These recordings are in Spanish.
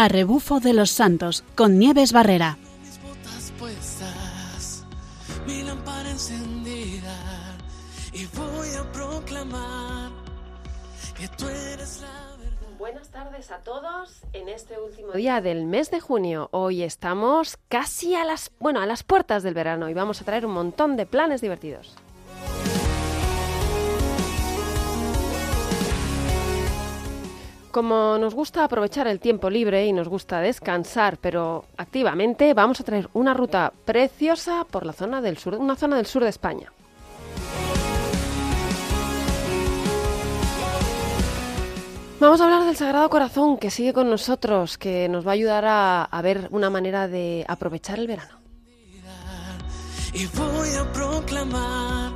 a rebufo de los santos con Nieves Barrera. mis botas puestas, mi lámpara encendida y voy a proclamar que tú eres la verdad. Buenas tardes a todos en este último día del mes de junio. Hoy estamos casi a las, bueno, a las puertas del verano y vamos a traer un montón de planes divertidos. Como nos gusta aprovechar el tiempo libre y nos gusta descansar, pero activamente, vamos a traer una ruta preciosa por la zona del sur, una zona del sur de España. Vamos a hablar del Sagrado Corazón que sigue con nosotros, que nos va a ayudar a, a ver una manera de aprovechar el verano. Y voy a proclamar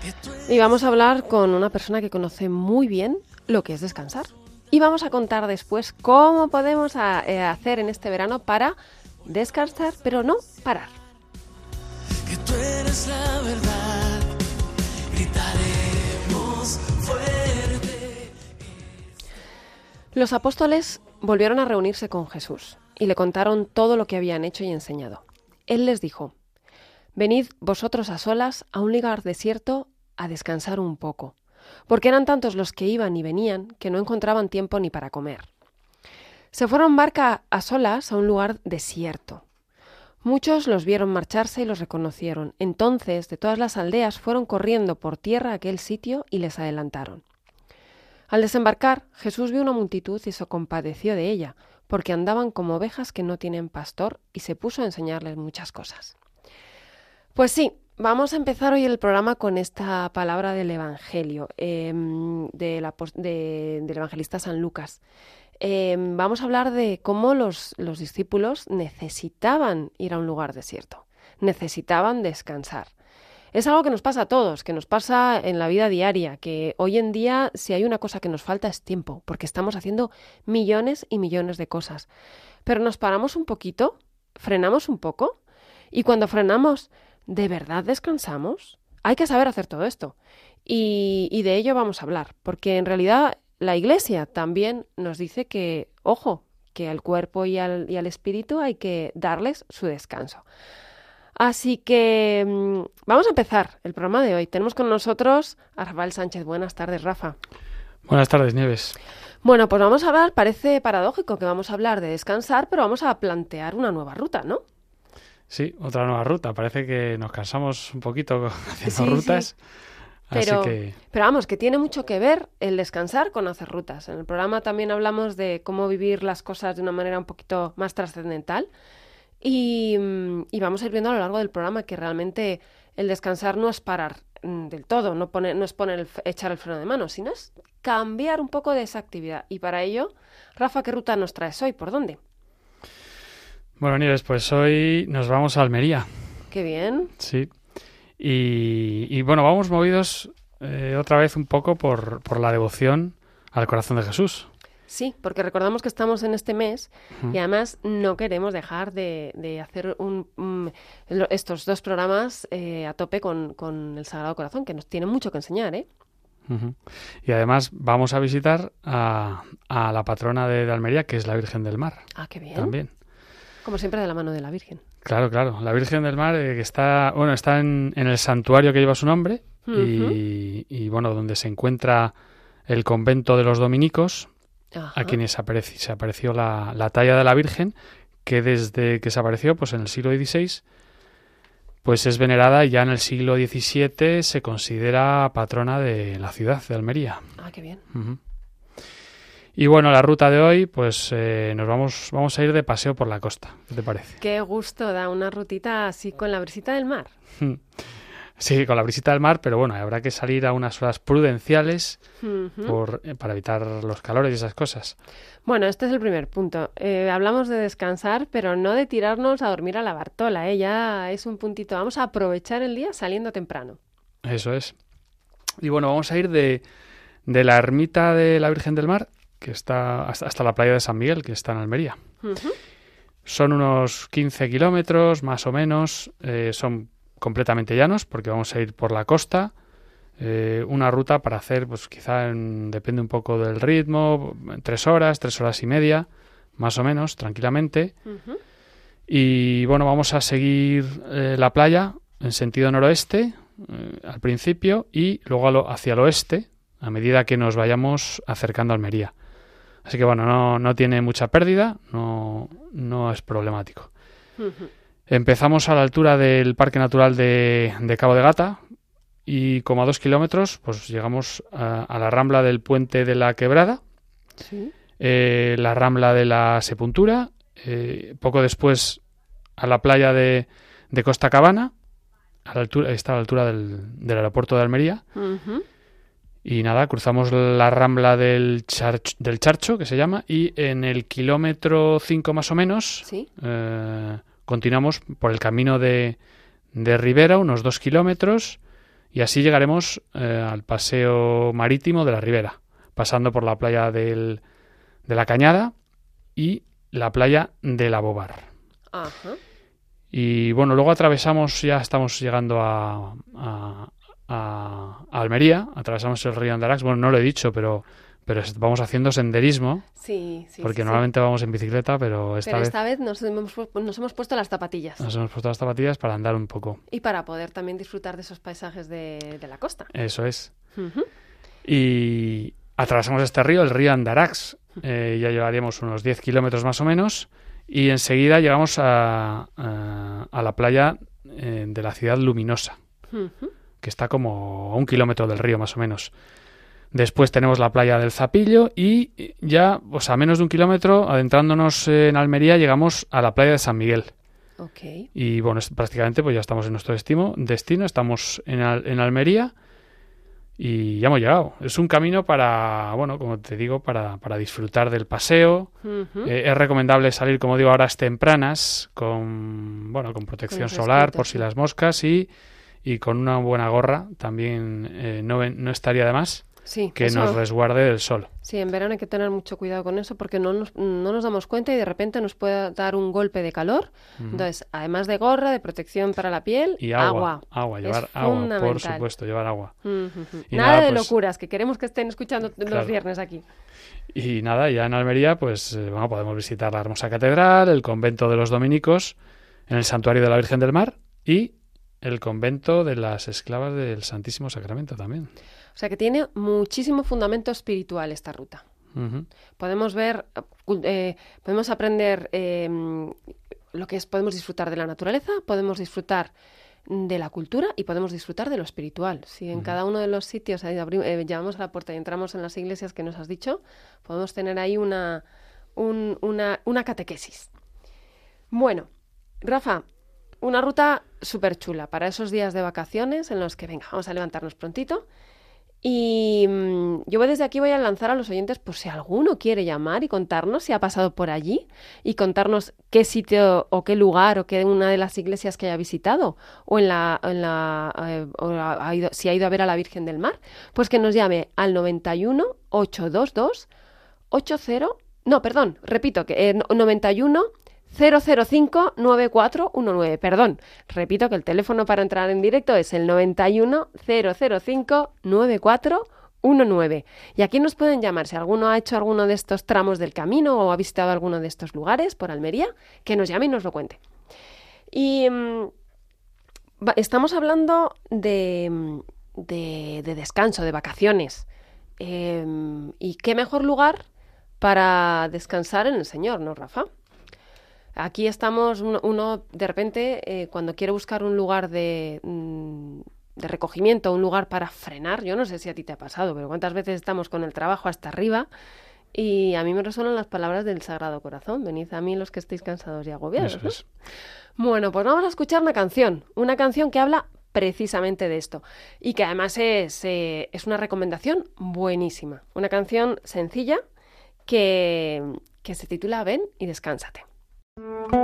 que tú eres Y vamos a hablar con una persona que conoce muy bien lo que es descansar. Y vamos a contar después cómo podemos a- eh, hacer en este verano para descansar, pero no parar. que tú eres la verdad. Gritaremos fuerte. Los apóstoles volvieron a reunirse con Jesús y le contaron todo lo que habían hecho y enseñado. Él les dijo, Venid vosotros a solas a un lugar desierto a descansar un poco, porque eran tantos los que iban y venían que no encontraban tiempo ni para comer. Se fueron barca a solas a un lugar desierto. Muchos los vieron marcharse y los reconocieron. Entonces, de todas las aldeas fueron corriendo por tierra a aquel sitio y les adelantaron. Al desembarcar, Jesús vio una multitud y se compadeció de ella, porque andaban como ovejas que no tienen pastor, y se puso a enseñarles muchas cosas. Pues sí, vamos a empezar hoy el programa con esta palabra del Evangelio, em, del evangelista San Lucas. Em, vamos a hablar de cómo los, los discípulos necesitaban ir a un lugar desierto, necesitaban descansar. Es algo que nos pasa a todos, que nos pasa en la vida diaria, que hoy en día si hay una cosa que nos falta es tiempo, porque estamos haciendo millones y millones de cosas. Pero nos paramos un poquito, frenamos un poco, y cuando frenamos, ¿de verdad descansamos? Hay que saber hacer todo esto. Y, y de ello vamos a hablar, porque en realidad la Iglesia también nos dice que, ojo, que al cuerpo y al, y al espíritu hay que darles su descanso. Así que mm, vamos a empezar el programa de hoy. Tenemos con nosotros a Rafael Sánchez. Buenas tardes, Rafa. Buenas tardes, Nieves. Bueno, pues vamos a hablar, parece paradójico que vamos a hablar de descansar, pero vamos a plantear una nueva ruta, ¿no? Sí, otra nueva ruta. Parece que nos cansamos un poquito haciendo Sí, sí. rutas. Pero, Así que pero vamos, que tiene mucho que ver el descansar con hacer rutas. En el programa también hablamos de cómo vivir las cosas de una manera un poquito más trascendental. Y, mm, y vamos a ir viendo a lo largo del programa que realmente el descansar no es parar mm, del todo, no, pone, no es poner el echar el freno de mano, sino es cambiar un poco de esa actividad. Y para ello, Rafa, ¿qué ruta nos traes hoy? ¿Por dónde? Bueno, Nieves, pues hoy nos vamos a Almería. Qué bien. Sí. Y, y bueno, vamos movidos eh, otra vez un poco por, por la devoción al corazón de Jesús. Sí, porque recordamos que estamos en este mes y además no queremos dejar de, de hacer un, estos dos programas eh, a tope con, con el Sagrado Corazón, que nos tiene mucho que enseñar, ¿eh? Y además vamos a visitar a, a la patrona de, de Almería, que es la Virgen del Mar. Ah, qué bien. También. Como siempre de la mano de la Virgen. Claro, claro. La Virgen del Mar eh, que está, bueno, está en, en el santuario que lleva su nombre y, y, bueno, donde se encuentra el convento de los dominicos, Ajá. a quienes se apareció la, la talla de la Virgen, que desde que se apareció, pues en el siglo XVI, pues es venerada y ya en el siglo XVII se considera patrona de la ciudad de Almería. Ah, qué bien. Ujú. Y bueno, la ruta de hoy, pues eh, nos vamos, vamos a ir de paseo por la costa. ¿Qué te parece? Qué gusto da una rutita así con la brisita del mar. Sí, con la brisita del mar, pero bueno, habrá que salir a unas horas prudenciales por, eh, para evitar los calores y esas cosas. Bueno, este es el primer punto. Eh, hablamos de descansar, pero no de tirarnos a dormir a la Bartola. ¿eh? Ya es un puntito. Vamos a aprovechar el día saliendo temprano. Eso es. Y bueno, vamos a ir de, de la ermita de la Virgen del Mar, que está hasta, hasta la playa de San Miguel, que está en Almería. Son unos 15 kilómetros, más o menos. eh, son completamente llanos, porque vamos a ir por la costa. eh, una ruta para hacer, pues quizá en- depende un poco del ritmo, tres horas, tres horas y media, más o menos, tranquilamente. Y bueno, vamos a seguir eh, la playa en sentido noroeste eh, al principio y luego hacia el oeste a medida que nos vayamos acercando a Almería. Así que bueno, no, no tiene mucha pérdida, no, no es problemático. Empezamos a la altura del Parque Natural de, Cabo de Gata y como a dos kilómetros pues llegamos a, la rambla del Puente de la Quebrada, eh, la rambla de la Sepultura, eh, poco después a la playa de, Costa Cabana, a la altura, está a la altura del, del aeropuerto de Almería. Y nada, cruzamos la rambla del, del Charcho, que se llama, y en el kilómetro 5 más o menos eh, continuamos por el camino de, de Ribera, unos dos kilómetros, y así llegaremos eh, al paseo marítimo de la Ribera, pasando por la playa del, de la Cañada y la playa de la Bobar. Y bueno, luego atravesamos, ya estamos llegando a, a, Almería, atravesamos el río Andarax. Bueno, no lo he dicho, pero, pero vamos haciendo senderismo. Sí, sí. Porque normalmente vamos en bicicleta, pero esta vez. esta vez nos hemos, nos hemos puesto las zapatillas. Nos hemos puesto las zapatillas para andar un poco. Y para poder también disfrutar de esos paisajes de, la costa. Eso es. Y atravesamos este río, el río Andarax. Eh, ya llevaríamos unos 10 kilómetros más o menos. Y enseguida llegamos a, a, la playa eh, de la ciudad luminosa que está como a un kilómetro del río más o menos. Después tenemos la playa del Zapillo y ya, pues a menos de un kilómetro, adentrándonos en Almería, llegamos a la playa de San Miguel. Okay. Y bueno, prácticamente pues ya estamos en nuestro destino, destino estamos en, en Almería y ya hemos llegado. Es un camino para, bueno, como te digo, para, para disfrutar del paseo. Eh, es recomendable salir, como digo, a horas tempranas con, bueno, con protección solar por si las moscas y y con una buena gorra también eh, no, no estaría de más que nos resguarde del sol. Sí, en verano hay que tener mucho cuidado con eso porque no nos, no nos damos cuenta y de repente nos puede dar un golpe de calor. Entonces, además de gorra, de protección para la piel, y agua. Agua, llevar agua, por supuesto, llevar agua. nada, de pues locuras, que queremos que estén escuchando los viernes aquí. Y nada, ya en Almería, pues eh, bueno, podemos visitar la hermosa catedral, el convento de los dominicos, en el santuario de la Virgen del Mar y el convento de las esclavas del Santísimo Sacramento también. O sea que tiene muchísimo fundamento espiritual esta ruta. Podemos ver, eh, podemos aprender em, lo que es, podemos disfrutar de la naturaleza, podemos disfrutar de la cultura y podemos disfrutar de lo espiritual. Si en cada uno de los sitios ahí eh, llamamos a la puerta y entramos en las iglesias que nos has dicho, podemos tener ahí una, una, una catequesis. Bueno, Rafa, una ruta súper chula para esos días de vacaciones en los que, venga, vamos a levantarnos prontito. Y mm, yo desde aquí voy a lanzar a los oyentes por si alguno quiere llamar y contarnos si ha pasado por allí y contarnos qué sitio o qué lugar o qué una de las iglesias que haya visitado o en la, en la eh, si ha ido a ver a la Virgen del Mar, pues que nos llame al 91 822 80 no, perdón, repito que eh, 91 005-9419. Perdón, repito que el teléfono para entrar en directo es el 91 005 9419. Y aquí nos pueden llamar si alguno ha hecho alguno de estos tramos del camino o ha visitado alguno de estos lugares por Almería, que nos llame y nos lo cuente. Y mm, estamos hablando de, de, descanso, de vacaciones. Em, ¿Y qué mejor lugar para descansar en el Señor, no, Rafa? Aquí estamos, uno, de repente, eh, cuando quiere buscar un lugar de, mm, de recogimiento, un lugar para frenar, yo no sé si a ti te ha pasado, pero cuántas veces estamos con el trabajo hasta arriba y a mí me resuenan las palabras del Sagrado Corazón, venid a mí los que estéis cansados y agobiados. Bueno, pues vamos a escuchar una canción, una canción que habla precisamente de esto y que además es, eh, es una recomendación buenísima, una canción sencilla que, que se titula Ven y descánsate. Ven y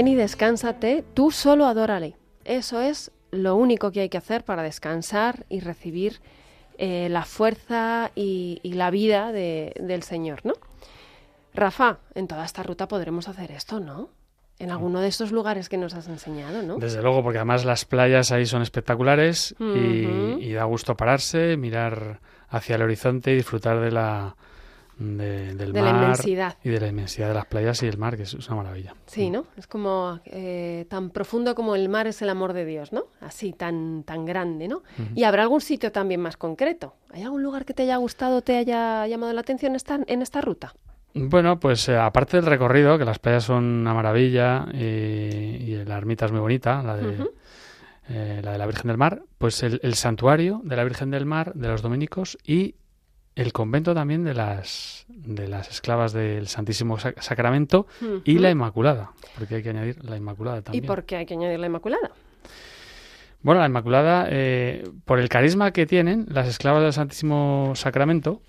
Ven y descánsate, tú solo adórale. Eso es lo único que hay que hacer para descansar y recibir eh, la fuerza y, y la vida de- del Señor, ¿no? Rafa, en toda esta ruta podremos hacer esto, ¿no? En alguno de estos lugares que nos has enseñado, ¿no? Desde luego, porque además las playas ahí son espectaculares y- y, da gusto pararse, mirar hacia el horizonte y disfrutar de la de- del De la mar inmensidad. y de la inmensidad de las playas y el mar, que es una maravilla. Sí, ¿no? Es como eh, tan profundo como el mar es el amor de Dios, ¿no? Así, tan, tan grande, ¿no? Y habrá algún sitio también más concreto. ¿Hay algún lugar que te haya gustado, te haya llamado la atención esta, en esta ruta? Bueno, pues eh, aparte del recorrido, que las playas son una maravilla y la ermita es muy bonita, la de, Ujú. eh, la de la Virgen del Mar, pues el, el santuario de la Virgen del Mar, de los dominicos y el convento también de las, de las esclavas del Santísimo Sac- Sacramento y la Inmaculada, porque hay que añadir la Inmaculada ¿Y también. por qué hay que añadir la Inmaculada? Bueno, la Inmaculada, eh, por el carisma que tienen las esclavas del Santísimo Sacramento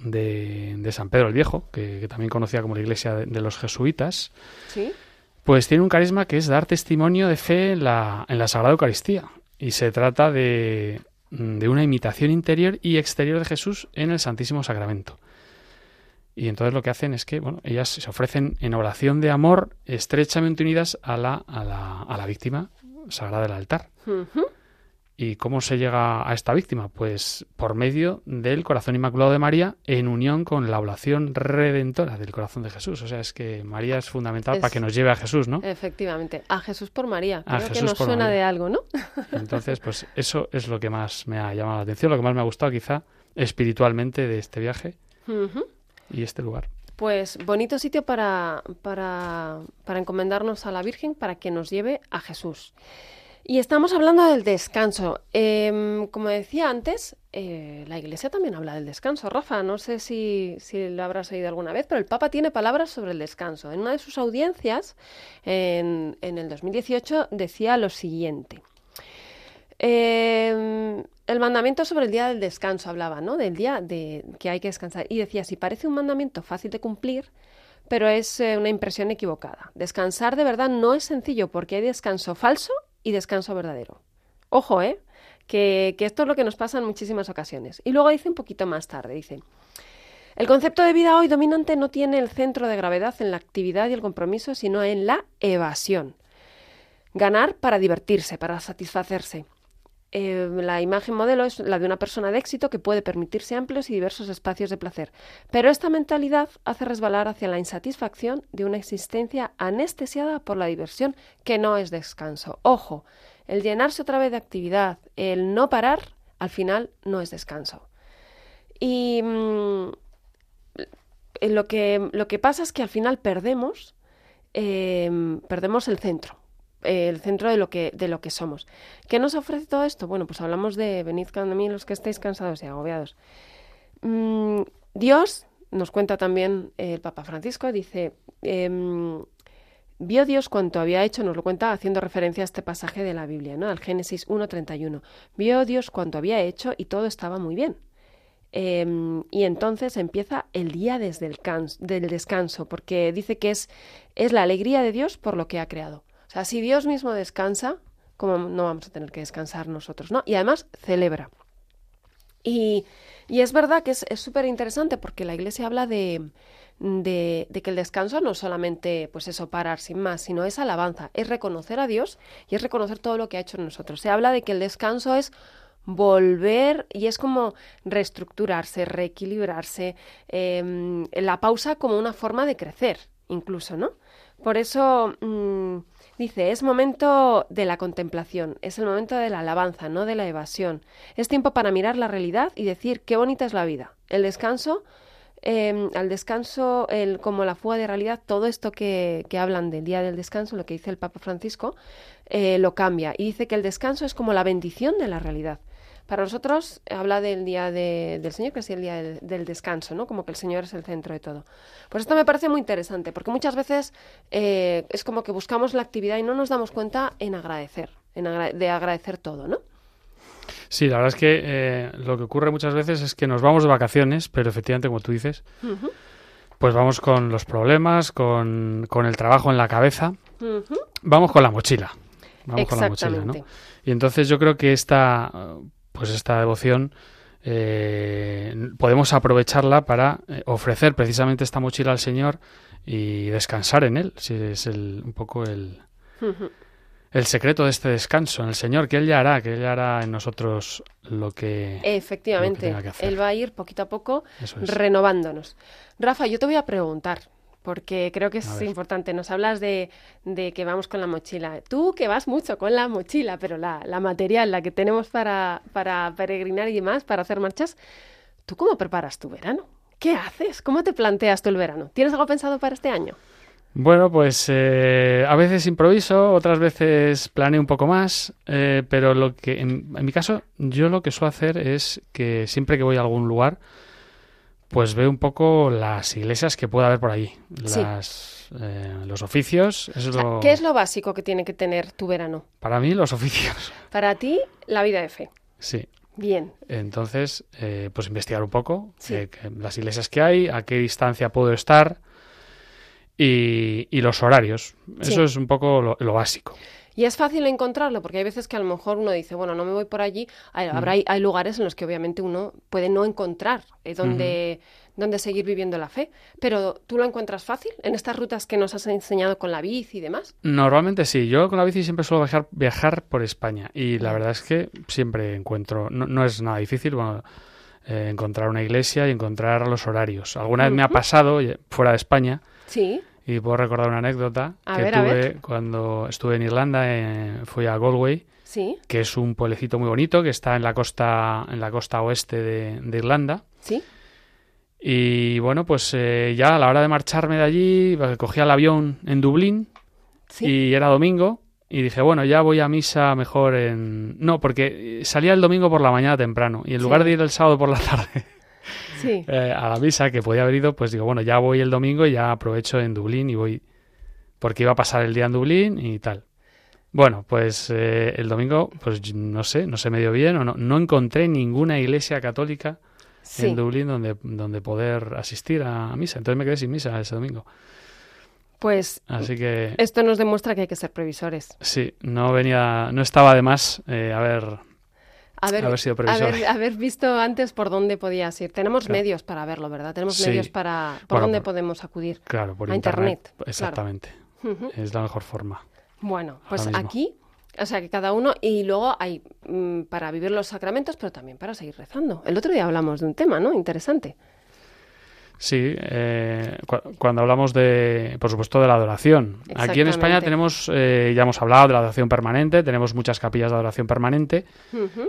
de, de San Pedro el Viejo, que, que también conocía como la iglesia de- de los jesuitas, Sí. Pues tiene un carisma que es dar testimonio de fe en la, en la Sagrada Eucaristía. Y se trata de, de una imitación interior y exterior de Jesús en el Santísimo Sacramento. Y entonces lo que hacen es que, bueno, ellas se ofrecen en oración de amor estrechamente unidas a la, a la, a la víctima sagrada del altar. ¿Y cómo se llega a esta víctima? Pues por medio del corazón inmaculado de María en unión con la oblación redentora del corazón de Jesús. O sea, es que María es fundamental Es- para que nos lleve a Jesús, ¿no? Efectivamente. A Jesús por María. A Creo que Jesús nos por suena María. de algo, ¿no? Entonces, pues eso es lo que más me ha llamado la atención, lo que más me ha gustado quizá espiritualmente de este viaje y este lugar. Pues bonito sitio para, para, para encomendarnos a la Virgen para que nos lleve a Jesús. Y estamos hablando del descanso. Em, como decía antes, eh, la Iglesia también habla del descanso. Rafa, no sé si, si lo habrás oído alguna vez, pero el Papa tiene palabras sobre el descanso. En una de sus audiencias, en, en el 2018, decía lo siguiente. Eh, el mandamiento sobre el día del descanso hablaba, ¿no? Del día de que hay que descansar. Y decía, si parece un mandamiento fácil de cumplir, pero es eh, una impresión equivocada. Descansar de verdad no es sencillo porque hay descanso falso y descanso verdadero. Ojo, ¿eh? Que, que esto es lo que nos pasa en muchísimas ocasiones. Y luego dice un poquito más tarde, dice, el concepto de vida hoy dominante no tiene el centro de gravedad en la actividad y el compromiso, sino en la evasión. Ganar para divertirse, para satisfacerse. Eh, la imagen modelo es la de una persona de éxito que puede permitirse amplios y diversos espacios de placer. Pero esta mentalidad hace resbalar hacia la insatisfacción de una existencia anestesiada por la diversión que no es descanso. Ojo, el llenarse otra vez de actividad, el no parar, al final no es descanso. Y mm, lo, que, lo que pasa es que al final perdemos, eh, perdemos el centro el centro de lo que de lo que somos. ¿Qué nos ofrece todo esto? Bueno, pues hablamos de venid a mí los que estéis cansados y agobiados. Mm, Dios nos cuenta también el Papa Francisco, dice, em, vio Dios cuanto había hecho, nos lo cuenta haciendo referencia a este pasaje de la Biblia, ¿no? Al Génesis 1.31. Vio Dios cuanto había hecho y todo estaba muy bien. Em, y entonces empieza el día desde el del descanso, porque dice que es, es la alegría de Dios por lo que ha creado. O sea, si Dios mismo descansa, como no vamos a tener que descansar nosotros, ¿no? Y además celebra. Y, y es verdad que es súper interesante porque la Iglesia habla de, de, que el descanso no solamente, pues eso, parar sin más, sino es alabanza, es reconocer a Dios y es reconocer todo lo que ha hecho en nosotros. Se habla de que el descanso es volver y es como reestructurarse, reequilibrarse, em, la pausa como una forma de crecer, incluso, ¿no? Por eso mm, dice, es momento de la contemplación, es el momento de la alabanza, no de la evasión. Es tiempo para mirar la realidad y decir qué bonita es la vida. El descanso, eh, al descanso, el, como la fuga de realidad, todo esto que, que hablan del día del descanso, lo que dice el Papa Francisco, eh, lo cambia y dice que el descanso es como la bendición de la realidad. Para nosotros eh, habla del día de- del Señor, que es el día del, del descanso, ¿no? Como que el Señor es el centro de todo. Pues esto me parece muy interesante, porque muchas veces eh, es como que buscamos la actividad y no nos damos cuenta en agradecer, en agra- de agradecer todo, ¿no? Sí, la verdad es que eh, lo que ocurre muchas veces es que nos vamos de vacaciones, pero efectivamente, como tú dices, pues vamos con los problemas, con, con el trabajo en la cabeza vamos con la mochila. Vamos con la mochila, ¿no? Y entonces yo creo que esta, pues esta devoción eh, podemos aprovecharla para eh, ofrecer precisamente esta mochila al Señor y descansar en Él. Si es el, un poco el, el secreto de este descanso en el Señor, que Él ya hará, que Él ya hará en nosotros lo que... Efectivamente, tenga que hacer. él va a ir poquito a poco es. renovándonos. Rafa, yo te voy a preguntar, porque creo que es importante. Nos hablas de, de que vamos con la mochila. Tú que vas mucho con la mochila, pero la, la material, la que tenemos para, para peregrinar y demás, para hacer marchas, ¿tú cómo preparas tu verano? ¿Qué haces? ¿Cómo te planteas tú el verano? ¿Tienes algo pensado para este año? Bueno, pues eh, a veces improviso, otras veces planeo un poco más, eh, pero lo que en, en mi caso yo lo que suelo hacer es que siempre que voy a algún lugar, pues veo un poco las iglesias que pueda haber por allí, Sí. las, eh, los oficios, eso O es sea, lo- ¿Qué es lo básico que tiene que tener tu verano? para mí los oficios, Para ti, la vida de fe. sí. Bien. Entonces, eh, pues investigar un poco Sí. eh, las iglesias que hay, a qué distancia puedo estar y, y los horarios. Sí. Eso es un poco lo- lo básico. Y es fácil encontrarlo, porque hay veces que a lo mejor uno dice, bueno, no me voy por allí. Hay, Mm. habrá, hay lugares en los que obviamente uno puede no encontrar eh, dónde, dónde seguir viviendo la fe. Pero tú lo encuentras fácil en estas rutas que nos has enseñado con la bici y demás. Normalmente sí, yo con la bici siempre suelo viajar, viajar por España y la verdad es que siempre encuentro, no, no es nada difícil bueno, eh, encontrar una iglesia y encontrar los horarios. Alguna vez me ha pasado fuera de España Sí, y puedo recordar una anécdota A que ver, tuve cuando estuve en Irlanda, eh, fui a Galway, sí, que es un pueblecito muy bonito que está en la costa, en la costa oeste de, de Irlanda. sí. Y bueno, pues eh, ya a la hora de marcharme de allí, pues, cogía el avión en Dublín Sí. y era domingo y dije, bueno, ya voy a misa mejor en... No, porque eh, salía el domingo por la mañana temprano y en lugar de ir el sábado por la tarde sí. eh, a la misa, que podía haber ido, pues digo, bueno, ya voy el domingo y ya aprovecho en Dublín y voy... Porque iba a pasar el día en Dublín y tal. Bueno, pues eh, el domingo, pues no sé, no se me dio bien o no, no encontré ninguna iglesia católica sí. en Dublín donde, donde poder asistir a misa. Entonces me quedé sin misa ese domingo. Pues Así que esto nos demuestra que hay que ser previsores. sí, no venía, no estaba de más eh, haber Haber, Haber sido previsor. haber- haber visto antes por dónde podías ir. Tenemos Claro. medios para verlo, ¿verdad? Tenemos Sí. medios para por Bueno, dónde por- podemos acudir. Claro, por A internet, claro. Exactamente. Es la mejor forma. Bueno, pues mismo. aquí, o sea que cada uno, y luego hay mm, para vivir los sacramentos, pero también para seguir rezando. El otro día hablamos de un tema, ¿no? Interesante. Sí, eh, cu- cuando hablamos de, por supuesto, de la adoración. Aquí en España tenemos, eh, ya hemos hablado de la adoración permanente, tenemos muchas capillas de adoración permanente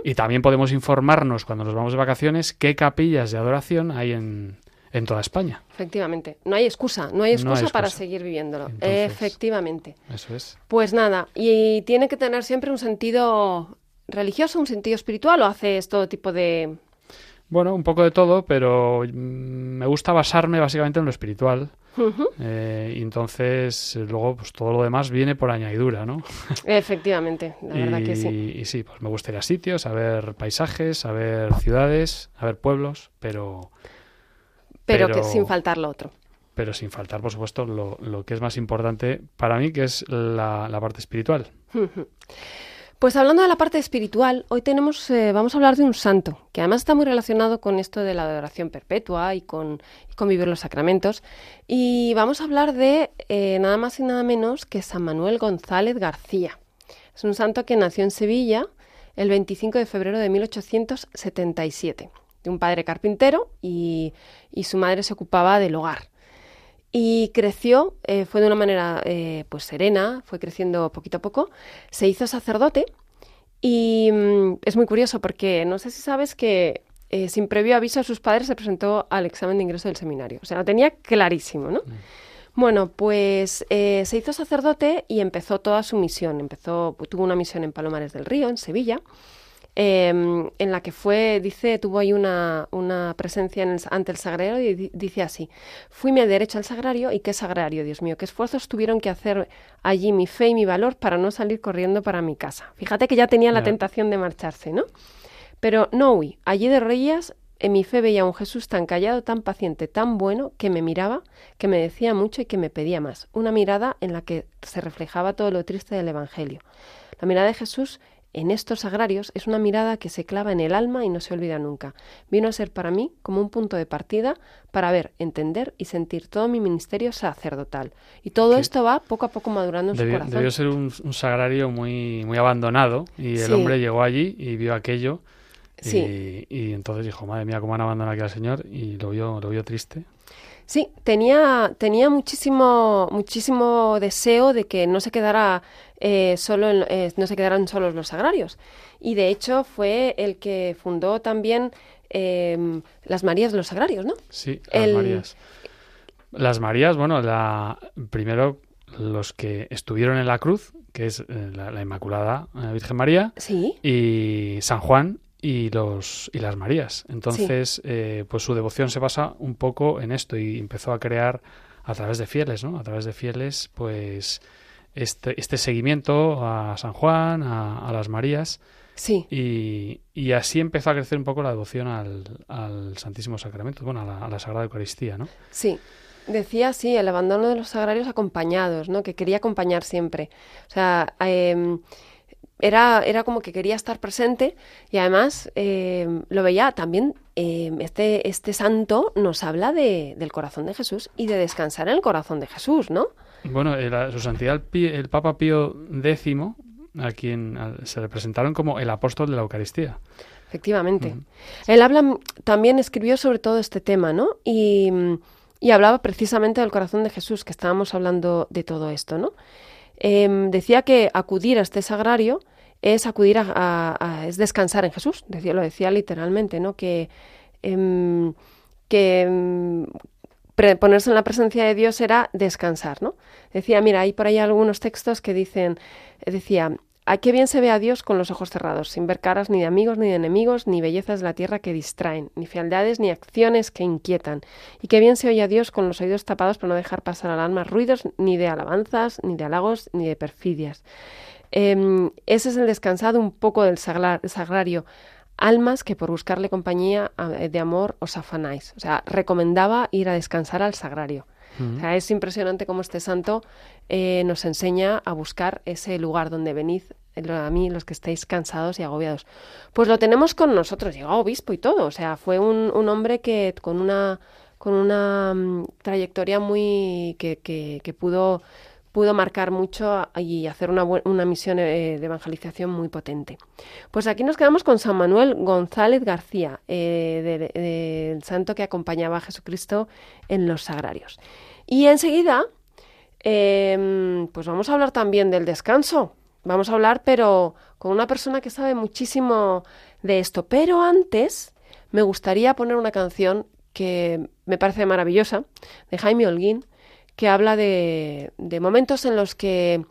y también podemos informarnos cuando nos vamos de vacaciones qué capillas de adoración hay en, en toda España. Efectivamente. No hay excusa, no hay No excusa, para seguir viviéndolo. Entonces- Efectivamente. Eso es. Pues nada, y tiene que tener siempre un sentido religioso, un sentido espiritual, o haces todo tipo de... Bueno, un poco de todo, pero mm, me gusta basarme básicamente en lo espiritual. Eh, y entonces luego pues todo lo demás viene por añadidura, ¿no? Efectivamente, la verdad y, que sí. y sí, pues me gusta ir a sitios, a ver paisajes, a ver ciudades, a ver pueblos, pero, Pero, que sin faltar lo otro. pero sin faltar, por supuesto, lo, lo que es más importante para mí, que es la, la parte espiritual. Pues hablando de la parte espiritual, hoy tenemos, eh, vamos a hablar de un santo, que además está muy relacionado con esto de la adoración perpetua y con, vivir los sacramentos. Y vamos a hablar de eh, nada más y nada menos que San Manuel González García. Es un santo que nació en Sevilla el 25 de febrero de 1877, de un padre carpintero y su madre se ocupaba del hogar. Y creció, eh, fue de una manera eh, pues serena, fue creciendo poquito a poco, se hizo sacerdote y mm, es muy curioso porque no sé si sabes que eh, sin previo aviso a sus padres se presentó al examen de ingreso del seminario. O sea, lo tenía clarísimo, ¿no? Bueno, pues eh, se hizo sacerdote y empezó toda su misión. Empezó, tuvo una misión en Palomares del Río, en Sevilla, eh, en la que fue, dice, tuvo ahí una, una presencia en el- ante el sagrario y di- dice así, fuime derecho al sagrario y qué sagrario, Dios mío, qué esfuerzos tuvieron que hacer allí mi fe y mi valor para no salir corriendo para mi casa. Fíjate que ya tenía la tentación de marcharse, ¿no? Pero no huí, allí de rodillas en mi fe veía a un Jesús tan callado, tan paciente, tan bueno, que me miraba, que me decía mucho y que me pedía más. Una mirada en la que se reflejaba todo lo triste del Evangelio. La mirada de Jesús en estos sagrarios es una mirada que se clava en el alma y no se olvida nunca. Vino a ser para mí como un punto de partida para ver, entender y sentir todo mi ministerio sacerdotal. Y todo Que esto va poco a poco madurando en su corazón. debió ser un, un sagrario muy, muy abandonado y el Sí. hombre llegó allí y vio aquello Sí. y, y entonces dijo, madre mía, cómo han abandonado aquí al Señor y lo vio, lo vio triste. Sí, tenía, tenía muchísimo, muchísimo deseo de que no se quedara eh, solo en- eh, no se quedaran solos los sagrarios. Y de hecho fue el que fundó también eh, las Marías de los Sagrarios, ¿no? Sí, las El- Marías. Las Marías, bueno, la, primero los que estuvieron en la cruz, que es eh, la, la Inmaculada Virgen María, Sí, y San Juan y los y las Marías. Entonces, eh, pues su devoción se basa un poco en esto y empezó a crear a través de fieles, ¿no? A través de fieles, pues este, este seguimiento a San Juan, a, a las Marías, sí, y, y así empezó a crecer un poco la devoción al, al Santísimo Sacramento, bueno, a la, a la Sagrada Eucaristía, ¿no? sí. Decía, sí, el abandono de los sagrarios acompañados, ¿no? Que quería acompañar siempre. O sea, em, era, era como que quería estar presente y además em, lo veía también, em, este, este santo nos habla de, del corazón de Jesús y de descansar en el corazón de Jesús, ¿no? Bueno, el- a su santidad el, Papa Pío X, a quien se le presentaron como el apóstol de la Eucaristía. Efectivamente. Él habla, también escribió sobre todo este tema, ¿no? Y, y hablaba precisamente del corazón de Jesús, que estábamos hablando de todo esto, ¿no? Em, decía que acudir a este sagrario es acudir a, es descansar en Jesús, decía, lo decía literalmente, ¿no? Que, em, que em, ponerse en la presencia de Dios era descansar, ¿no? Decía, mira, hay por ahí algunos textos que dicen, decía, ¿a qué bien se ve a Dios con los ojos cerrados, sin ver caras ni de amigos ni de enemigos, ni bellezas de la tierra que distraen, ni fealdades ni acciones que inquietan? Y qué bien se oye a Dios con los oídos tapados para no dejar pasar al alma ruidos ni de alabanzas, ni de halagos, ni de perfidias. Em, ese es el descansado un poco del sagrario. Almas que por buscarle compañía a- de amor os afanáis. O sea, recomendaba ir a descansar al sagrario. O sea, es impresionante cómo este santo eh, nos enseña a buscar ese lugar donde venid eh, a mí los que estáis cansados y agobiados. Pues lo tenemos con nosotros, llegó obispo y todo. O sea, fue un, un hombre que con una con una mm, trayectoria muy que, que, que pudo pudo marcar mucho y hacer una, una misión eh, de evangelización muy potente. Pues aquí nos quedamos con San Manuel González García, eh, de- del santo que acompañaba a Jesucristo en los sagrarios. Y enseguida, eh, pues vamos a hablar también del descanso. Vamos a hablar, pero con una persona que sabe muchísimo de esto. Pero antes, me gustaría poner una canción que me parece maravillosa, de Jaime Holguín, que habla de, de momentos en los que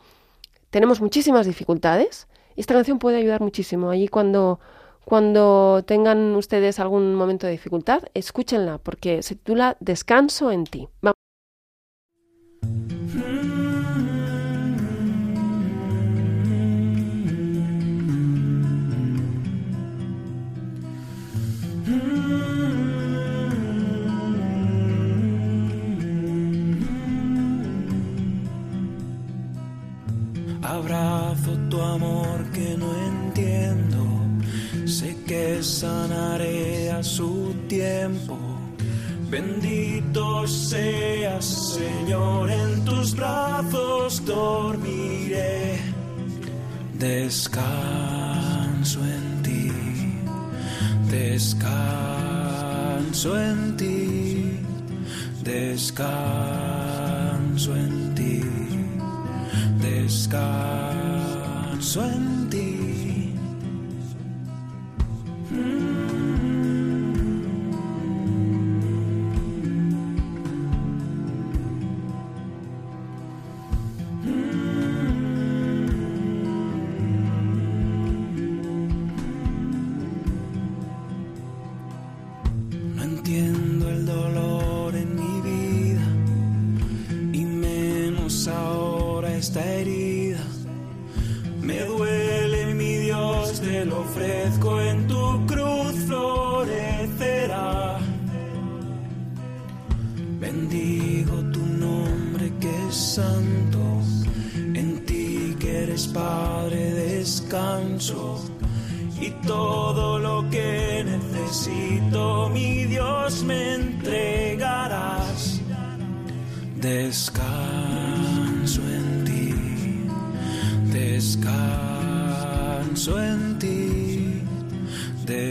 tenemos muchísimas dificultades y esta canción puede ayudar muchísimo. Allí cuando, cuando tengan ustedes algún momento de dificultad, escúchenla porque se titula Descanso en ti. Dormiré. Descanso en ti, descanso en ti, descanso en ti descanso en ti.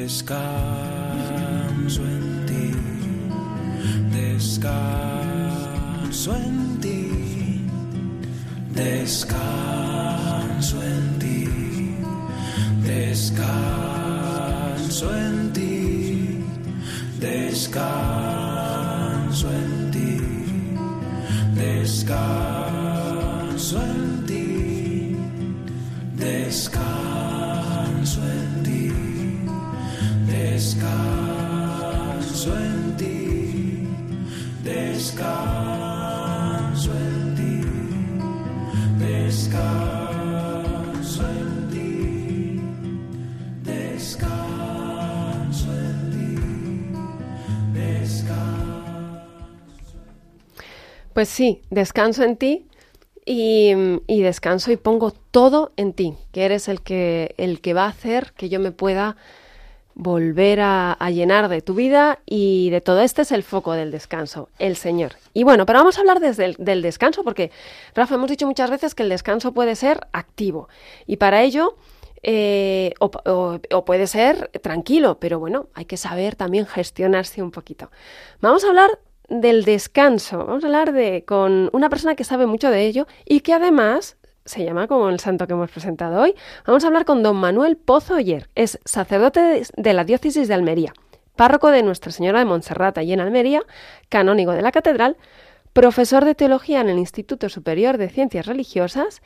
Descanso en ti, descanso en ti, descanso Pues sí, descanso en ti y, descanso y pongo todo en ti, que eres el que, el que va a hacer que yo me pueda volver a, llenar de tu vida y de todo. Este es el foco del descanso, el Señor. Y bueno, pero vamos a hablar desde el, del descanso, porque, Rafa, hemos dicho muchas veces que el descanso puede ser activo. Y para ello, eh, o puede ser tranquilo, pero bueno, hay que saber también gestionarse un poquito. Vamos a hablar del descanso, vamos a hablar de con una persona que sabe mucho de ello y que además se llama como el santo que hemos presentado hoy. Vamos a hablar con don Manuel Pozo Oyer, es sacerdote de, la diócesis de Almería, párroco de Nuestra Señora de Montserrat allí en Almería, canónigo de la catedral, profesor de teología en el Instituto Superior de Ciencias Religiosas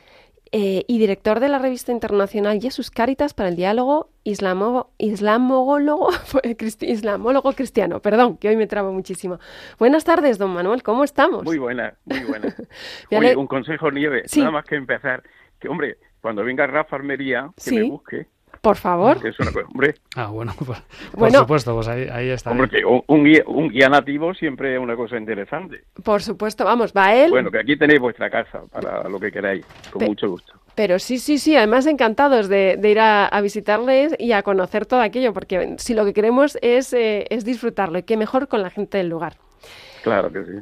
eh, y director de la revista internacional Jesus Caritas para el diálogo islamo, islamólogo, cristi- islamólogo cristiano. Perdón, que hoy me trabo muchísimo. Buenas tardes, don Manuel, ¿cómo estamos? Muy buena, muy buena. Oye, un consejo, Nieve, Sí. nada más que empezar, que hombre, cuando venga Rafa Almería, que Sí. me busque, Por favor. es una cosa, hombre, Ah, bueno, por, por Bueno. supuesto, pues ahí, ahí está. hombre, que un, un guía, un guía nativo siempre es una cosa interesante. Por supuesto, vamos, va él. Bueno, que aquí tenéis vuestra casa para lo que queráis, con Pe- mucho gusto. Pero sí, sí, sí, además encantados de, de ir a, a visitarles y a conocer todo aquello, porque si lo que queremos es, eh, es disfrutarlo, y qué mejor con la gente del lugar. Claro que sí.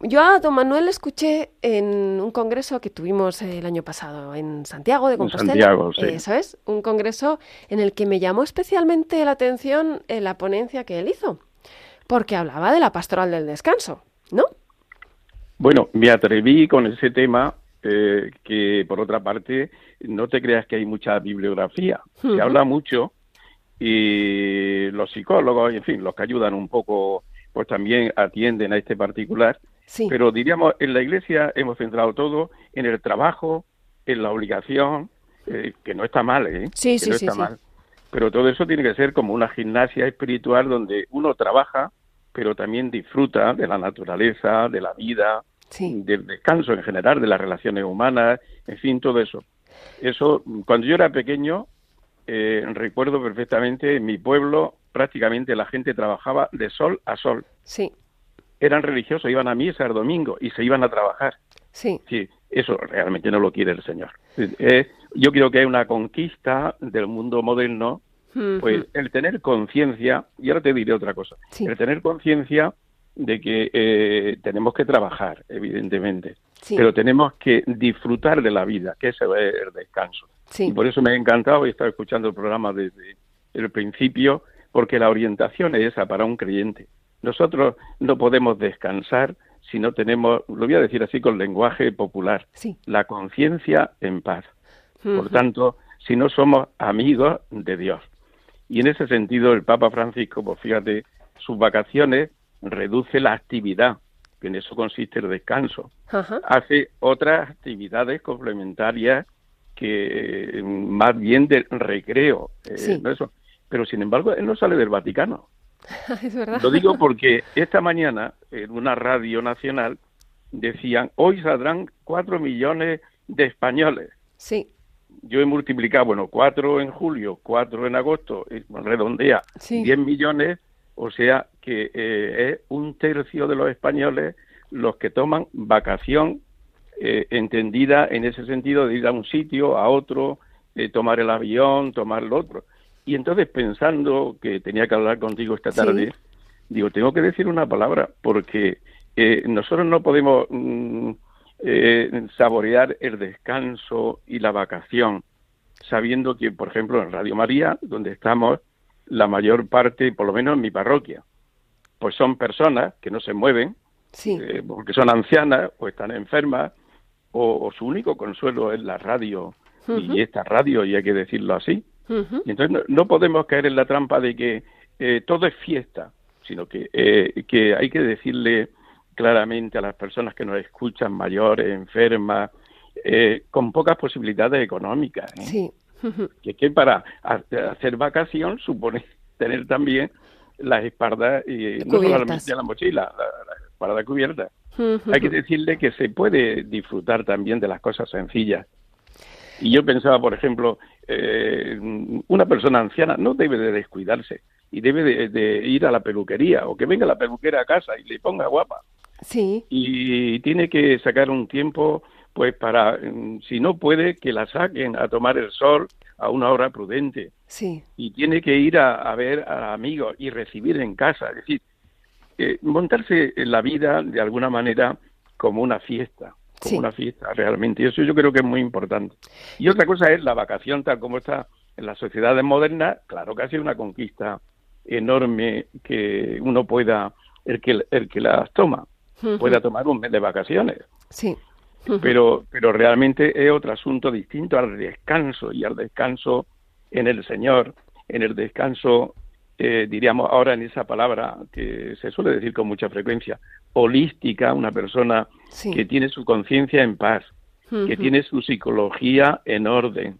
Yo a don Manuel le escuché en un congreso que tuvimos el año pasado en Santiago de En Compostela. Santiago, sí. Eso es, un congreso en el que me llamó especialmente la atención eh, la ponencia que él hizo, porque hablaba de la pastoral del descanso, ¿no? Bueno, me atreví con ese tema eh, que, por otra parte, no te creas que hay mucha bibliografía. Se habla mucho y los psicólogos, en fin, los que ayudan un poco, pues también atienden a este particular. Sí, Pero diríamos, en la Iglesia hemos centrado todo en el trabajo, en la obligación, eh, que no está mal, ¿eh? Sí, Que sí, no sí, está sí. mal. Pero todo eso tiene que ser como una gimnasia espiritual donde uno trabaja, pero también disfruta de la naturaleza, de la vida, del descanso en general, de las relaciones humanas, en fin, todo eso. Eso, cuando yo era pequeño, eh, recuerdo perfectamente en mi pueblo prácticamente la gente trabajaba de sol a sol. Sí, Eran religiosos, iban a misa el domingo y se iban a trabajar. sí. Sí, eso realmente no lo quiere el Señor. Eh, yo creo que es una conquista del mundo moderno, pues el tener conciencia, y ahora te diré otra cosa, Sí. el tener conciencia de que eh, tenemos que trabajar, evidentemente, Sí. pero tenemos que disfrutar de la vida, que ese es el descanso. Sí. Y por eso me ha encantado y he estado escuchando el programa desde el principio, porque la orientación es esa para un creyente. Nosotros no podemos descansar si no tenemos, lo voy a decir así con lenguaje popular, Sí. la conciencia en paz. Por tanto, si no somos amigos de Dios. Y en ese sentido, el Papa Francisco, pues fíjate, sus vacaciones reduce la actividad, que en eso consiste el descanso. Hace otras actividades complementarias que eh, más bien de recreo. eh, no eso. Pero sin embargo, él no sale del Vaticano. es verdad. Lo digo porque esta mañana en una radio nacional decían, hoy saldrán cuatro millones de españoles. Sí, Yo he multiplicado, bueno, cuatro en julio, cuatro en agosto, y redondea, Sí. 10 millones, o sea que eh, es un tercio de los españoles los que toman vacación eh, entendida en ese sentido de ir a un sitio, a otro, eh, tomar el avión, tomar el otro. Y entonces pensando que tenía que hablar contigo esta tarde, digo, tengo que decir una palabra porque eh, nosotros no podemos mm, saborear el descanso y la vacación sabiendo que, por ejemplo, en Radio María, donde estamos, la mayor parte, por lo menos en mi parroquia, pues son personas que no se mueven, eh, porque son ancianas o están enfermas, o, su único consuelo es la radio, y esta radio, y hay que decirlo así. Y entonces no, podemos caer en la trampa de que eh, todo es fiesta, sino que, eh, que hay que decirle claramente a las personas que nos escuchan, mayores, enfermas, eh, con pocas posibilidades económicas. ¿eh? Que, que para hacer vacación supone tener también las espaldas y no solamente la mochila, la, la espalda cubierta. Hay que decirle que se puede disfrutar también de las cosas sencillas. Y yo pensaba, por ejemplo, eh, una persona anciana no debe de descuidarse y debe de, de, ir a la peluquería o que venga la peluquera a casa y le ponga guapa. Sí. Y tiene que sacar un tiempo pues para, mm, si no puede, que la saquen a tomar el sol a una hora prudente. Sí. Y tiene que ir a, ver a amigos y recibir en casa. Es decir, eh, montarse en la vida de alguna manera como una fiesta, como una fiesta realmente. Y eso yo creo que es muy importante. Y otra cosa es la vacación tal como está en las sociedades modernas. Claro que ha sido una conquista enorme que uno pueda, el que, el que las toma, pueda tomar un mes de vacaciones. Sí pero, pero realmente es otro asunto distinto al descanso y al descanso en el Señor, en el descanso, eh, diríamos ahora en esa palabra que se suele decir con mucha frecuencia, holística, una persona que tiene su conciencia en paz, que tiene su psicología en orden,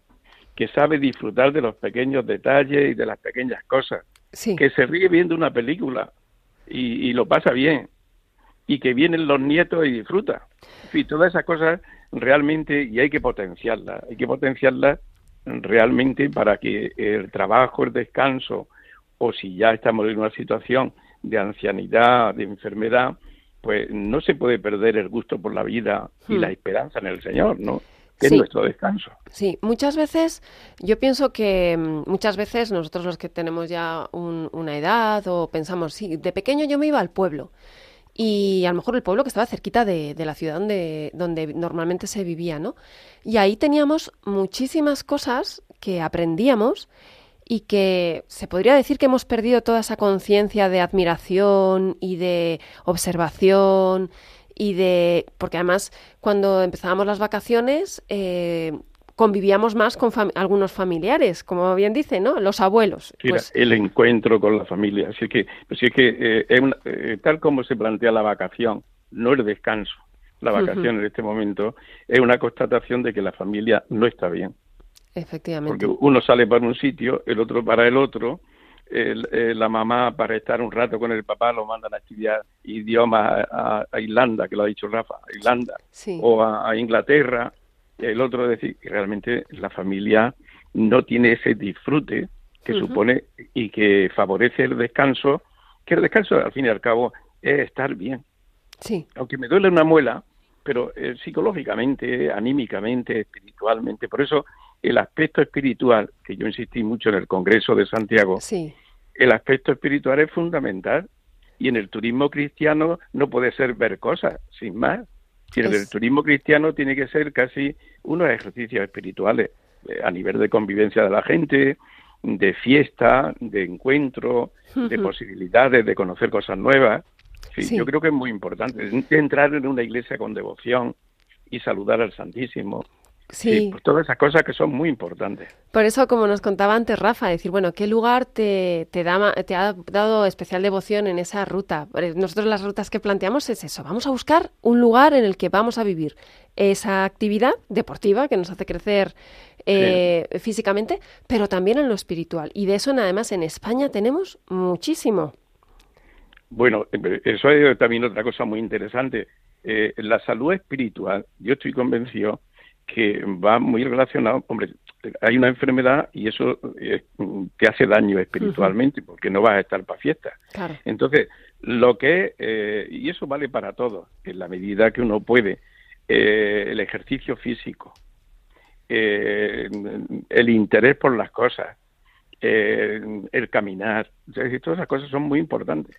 que sabe disfrutar de los pequeños detalles y de las pequeñas cosas, que se ríe viendo una película y, y lo pasa bien, y que vienen los nietos y disfruta. En fin, todas esas cosas realmente, y hay que potenciarlas, hay que potenciarlas realmente para que el trabajo, el descanso, o si ya estamos en una situación de ancianidad, de enfermedad, pues no se puede perder el gusto por la vida y la hmm. esperanza en el Señor, ¿no? Que es nuestro descanso. Sí, muchas veces, yo pienso que mm, muchas veces nosotros los que tenemos ya una edad o pensamos, sí, de pequeño yo me iba al pueblo y a lo mejor el pueblo que estaba cerquita de, la ciudad donde, donde normalmente se vivía, ¿no? Y ahí teníamos muchísimas cosas que aprendíamos y que se podría decir que hemos perdido toda esa conciencia de admiración y de observación y de porque además cuando empezábamos las vacaciones eh, convivíamos más con algunos familiares, como bien dice, ¿no? Los abuelos. Pues el encuentro con la familia. Así que, así es que eh, eh, tal como se plantea la vacación, no el descanso, la vacación en este momento, es una constatación de que la familia no está bien. Efectivamente. Porque uno sale para un sitio, el otro para el otro, eh, la mamá para estar un rato con el papá lo mandan a estudiar idiomas a, Irlanda, que lo ha dicho Rafa, a Irlanda, o a, Inglaterra, el otro decir que realmente la familia no tiene ese disfrute que supone y que favorece el descanso, que el descanso al fin y al cabo es estar bien. Sí. Aunque me duele una muela, pero eh, psicológicamente, anímicamente, espiritualmente, por eso el aspecto espiritual, que yo insistí mucho en el Congreso de Santiago, sí. el aspecto espiritual es fundamental y en el turismo cristiano no puede ser ver cosas, sin más. El turismo cristiano tiene que ser casi unos ejercicios espirituales eh, a nivel de convivencia de la gente, de fiesta, de encuentro, de posibilidades de conocer cosas nuevas. Sí, Yo creo que es muy importante entrar en una iglesia con devoción y saludar al Santísimo Sí. todas esas cosas que son muy importantes. Por eso, como nos contaba antes Rafa, decir, bueno, ¿qué lugar te, te, da, te ha dado especial devoción en esa ruta? Nosotros las rutas que planteamos es eso, vamos a buscar un lugar en el que vamos a vivir esa actividad deportiva que nos hace crecer eh, físicamente, pero también en lo espiritual. Y de eso, además, en España tenemos muchísimo. Bueno, eso es también otra cosa muy interesante. Eh, la salud espiritual, yo estoy convencido que va muy relacionado, hombre, hay una enfermedad y eso eh, te hace daño espiritualmente porque no vas a estar para fiesta. Entonces, lo que, eh, y eso vale para todos, en la medida que uno puede eh, el ejercicio físico, eh, el interés por las cosas, eh, el caminar. todas esas cosas son muy importantes.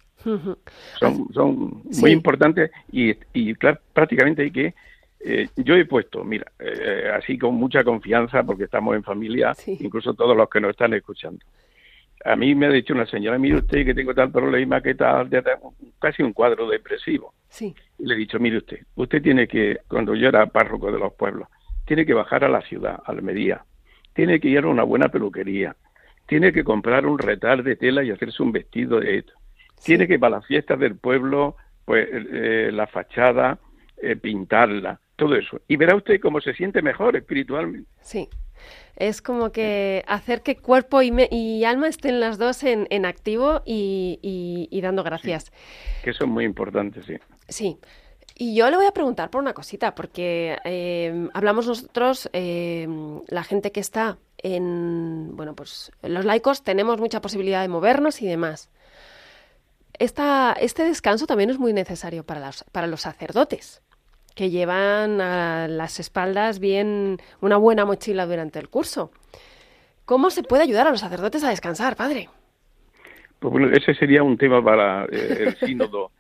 Son, son muy importantes y, y claro, prácticamente hay que... Eh, yo he puesto, mira, eh, así con mucha confianza, porque estamos en familia, incluso todos los que nos están escuchando. A mí me ha dicho una señora, mire usted que tengo tal problema, que tal, casi un cuadro depresivo. Sí. Y le he dicho, mire usted, usted tiene que, cuando yo era párroco de los pueblos, tiene que bajar a la ciudad, a Almería, tiene que ir a una buena peluquería, tiene que comprar un retal de tela y hacerse un vestido de esto. Tiene que para las fiestas del pueblo, pues eh, la fachada, pintarla, todo eso. Y verá usted cómo se siente mejor espiritualmente. Sí. Es como que hacer que cuerpo y, alma estén las dos en, activo y, dando gracias. que eso es muy importante, sí. Sí. Y yo le voy a preguntar por una cosita, porque eh, hablamos nosotros, la gente que está en, bueno, pues los laicos tenemos mucha posibilidad de movernos y demás. Esta, este descanso también es muy necesario para, para los sacerdotes, que llevan a las espaldas bien una buena mochila durante el curso. ¿Cómo se puede ayudar a los sacerdotes a descansar, padre? Pues bueno, ese sería un tema para eh, el sínodo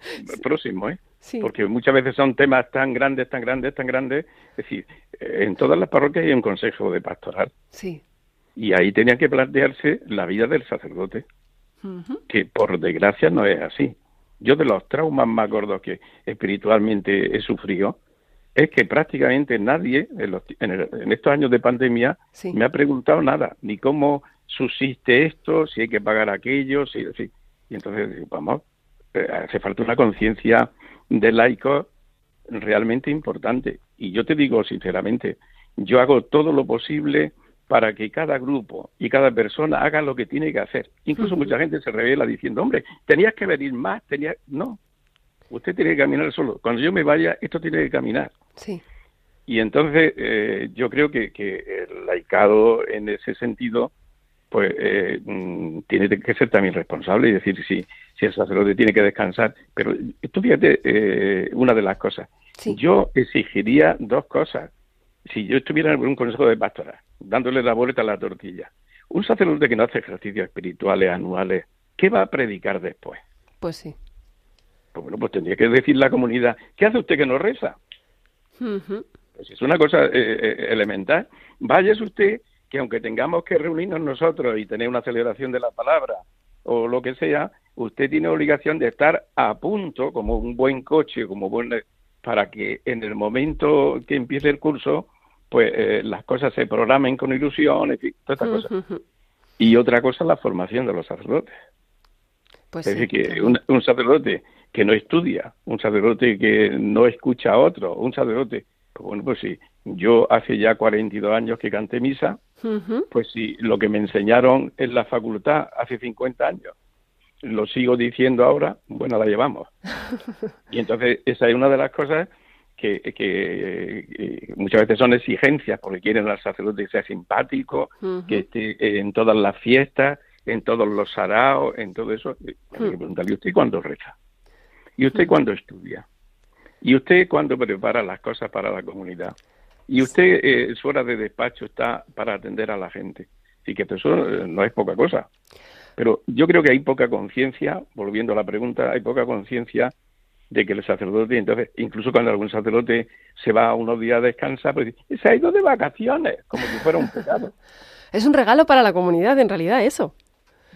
próximo, ¿eh? Porque muchas veces son temas tan grandes, tan grandes, tan grandes. Es decir, eh, en todas las parroquias hay un consejo de pastoral. Sí. Y ahí tenía que plantearse la vida del sacerdote, que por desgracia no es así. Yo de los traumas más gordos que espiritualmente he sufrido, es que prácticamente nadie en, estos años de pandemia me ha preguntado nada, ni cómo subsiste esto, si hay que pagar aquello, si, y entonces vamos, eh, hace falta una conciencia de laico realmente importante. Y yo te digo sinceramente, yo hago todo lo posible para que cada grupo y cada persona haga lo que tiene que hacer. Incluso mucha gente se revela diciendo, hombre, tenías que venir más, tenía no, usted tiene que caminar solo. Cuando yo me vaya, esto tiene que caminar. Sí. Y entonces eh, yo creo que, que, el laicado en ese sentido, pues eh, mm, tiene que ser también responsable y decir si, si el sacerdote tiene que descansar. Pero tú fíjate eh, una de las cosas. Yo exigiría dos cosas si yo estuviera en un consejo de pastoral, dándole la vuelta a la tortilla, un sacerdote que no hace ejercicios espirituales anuales, ¿qué va a predicar después? Pues sí. Pues bueno, pues tendría que decir la comunidad, ¿qué hace usted que no reza? Pues es una cosa eh, eh, elemental. Váyase usted que aunque tengamos que reunirnos nosotros y tener una celebración de la palabra o lo que sea, usted tiene obligación de estar a punto, como un buen coche, como buen para que en el momento que empiece el curso, pues eh, las cosas se programen con ilusión, en fin, todas estas cosas. Y otra cosa la formación de los sacerdotes. Pues es decir, que un, sacerdote que no estudia, un sacerdote que no escucha a otro, un sacerdote, pues bueno, pues sí, yo hace ya 42 años que canté misa, pues sí, lo que me enseñaron en la facultad hace 50 años, lo sigo diciendo ahora, bueno, la llevamos. Y entonces esa es una de las cosas que, que, muchas veces son exigencias porque quieren al sacerdote que sea simpático, que esté en todas las fiestas, en todos los saraos, en todo eso. Hay que preguntarle, ¿usted cuándo reza? ¿Y usted cuándo estudia? ¿Y usted cuándo prepara las cosas para la comunidad? Y usted, eh, su hora de despacho está para atender a la gente. Y que eso eh, no es poca cosa. Pero yo creo que hay poca conciencia, volviendo a la pregunta, hay poca conciencia de que el sacerdote, entonces, incluso cuando algún sacerdote se va a unos días a descansar, pues se ha ido de vacaciones, como si fuera un pecado. es un regalo para la comunidad, en realidad, eso.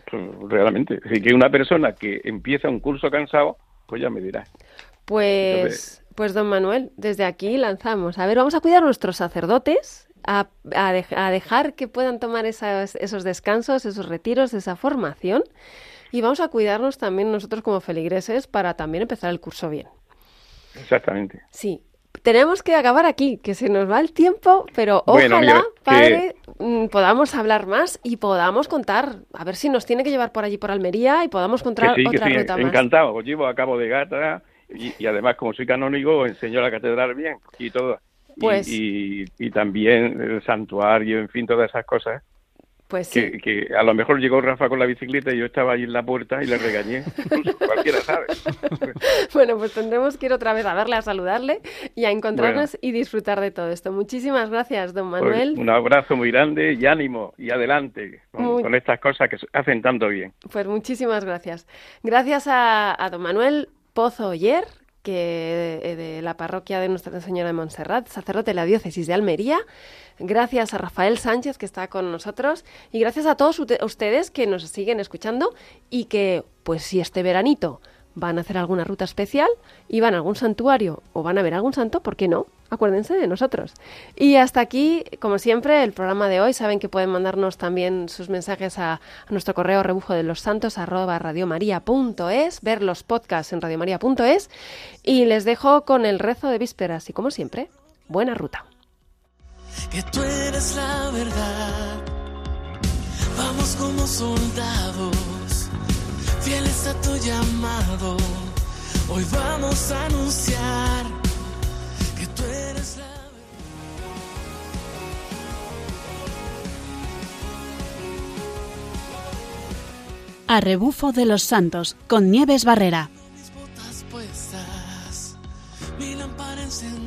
Pues, realmente. Decir, que una persona que empieza un curso cansado, pues ya me dirá. Pues, pues don Manuel, desde aquí lanzamos. A ver, vamos a cuidar a nuestros sacerdotes, a, a, dejar que puedan tomar esos descansos, esos retiros, esa formación. Y vamos a cuidarnos también nosotros como feligreses para también empezar el curso bien. Exactamente. Sí. Tenemos que acabar aquí, que se nos va el tiempo, pero ojalá, padre, mm, podamos hablar más y podamos contar, a ver si nos tiene que llevar por allí por Almería y podamos contar otra ruta más. Encantado, os llevo a Cabo de Gata y, además como soy canónigo enseño la catedral bien y todo. Pues, y, también el santuario, en fin, todas esas cosas. Pues sí. que, a lo mejor llegó Rafa con la bicicleta y yo estaba ahí en la puerta y le regañé. Incluso cualquiera sabe. Bueno, pues tendremos que ir otra vez a verle, a saludarle y a encontrarnos y disfrutar de todo esto. Muchísimas gracias, don Pues, Manuel. un abrazo muy grande y ánimo y adelante con, Muy- con estas cosas que hacen tanto bien. Pues muchísimas gracias. Gracias a, a don Manuel Pozo Oyer, que eh, de la parroquia de Nuestra Señora de Montserrat, sacerdote de la diócesis de Almería. Gracias a Rafael Sánchez, que está con nosotros. Y gracias a todos ustedes que nos siguen escuchando y que, pues si este veranito van a hacer alguna ruta especial y van a algún santuario o van a ver algún santo, ¿por qué no? Acuérdense de nosotros. Y hasta aquí, como siempre, el programa de hoy. Saben que pueden mandarnos también sus mensajes a, nuestro correo rebujo de los santos arroba radiomaria.es, ver los podcasts en radiomaria.es y les dejo con el rezo de vísperas y como siempre, buena ruta. que tú eres la verdad. Vamos como soldados, fieles a tu llamado. Hoy vamos a anunciar que tú eres la. A rebufo de los santos con Nieves Barrera. mis botas puestas, mi lámpara encendida